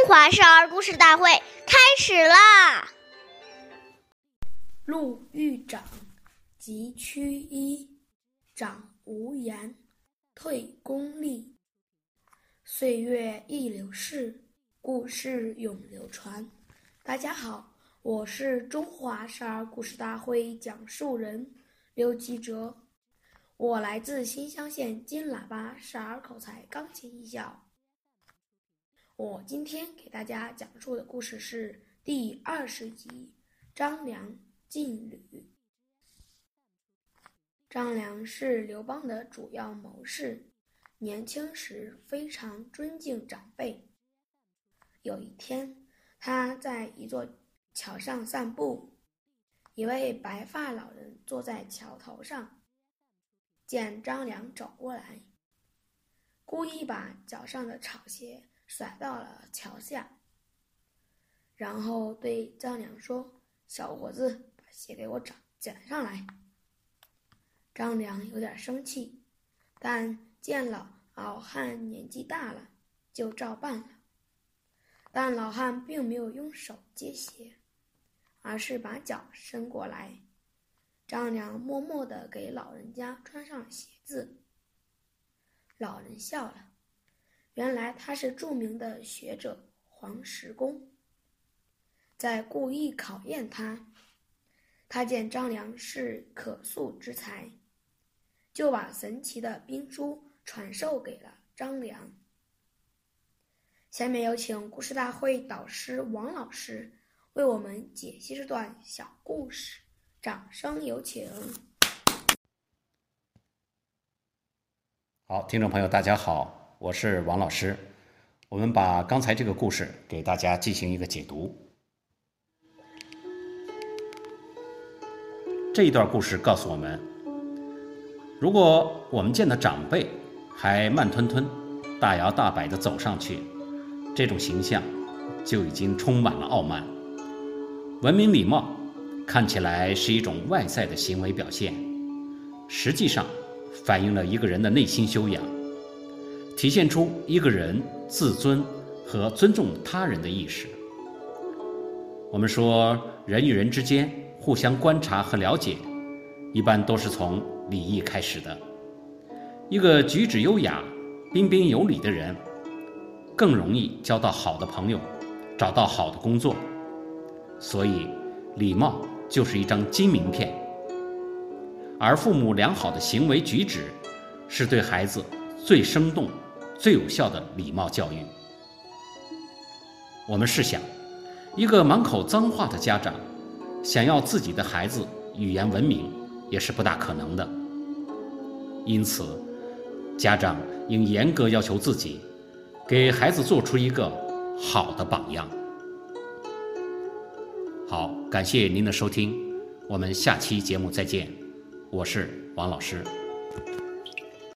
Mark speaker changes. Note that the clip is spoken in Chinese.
Speaker 1: 中华少儿故事大会开始啦！
Speaker 2: 陆豫长即趋一，长无言，退公立。岁月易流逝，故事永流传。大家好，我是中华少儿故事大会讲述人刘吉哲，我来自新乡县金喇叭少儿口才钢琴艺校。我今天给大家讲述的故事是第二十集《张良进吕》。张良是刘邦的主要谋士，年轻时非常尊敬长辈。有一天，他在一座桥上散步，一位白发老人坐在桥头上，见张良走过来，故意把脚上的草鞋。甩到了桥下，然后对张良说：“小伙子，把鞋给我找捡上来。”张良有点生气，但见了老汉年纪大了，就照办了。但老汉并没有用手接鞋，而是把脚伸过来。张良默默地给老人家穿上鞋子。老人笑了。原来他是著名的学者黄石公，在故意考验他。他见张良是可塑之才，就把神奇的兵书传授给了张良。下面有请故事大会导师王老师为我们解析这段小故事，掌声有请。
Speaker 3: 好，听众朋友，大家好。我是王老师，我们把刚才这个故事给大家进行一个解读。这一段故事告诉我们，如果我们见到长辈还慢吞吞、大摇大摆地走上去，这种形象就已经充满了傲慢。文明礼貌看起来是一种外在的行为表现，实际上反映了一个人的内心修养。体现出一个人自尊和尊重他人的意识。我们说，人与人之间互相观察和了解，一般都是从礼仪开始的。一个举止优雅、彬彬有礼的人，更容易交到好的朋友，找到好的工作。所以，礼貌就是一张金名片。而父母良好的行为举止，是对孩子最生动。最有效的礼貌教育。我们试想，一个满口脏话的家长，想要自己的孩子语言文明，也是不大可能的。因此，家长应严格要求自己，给孩子做出一个好的榜样。好，感谢您的收听，我们下期节目再见。我是王老师。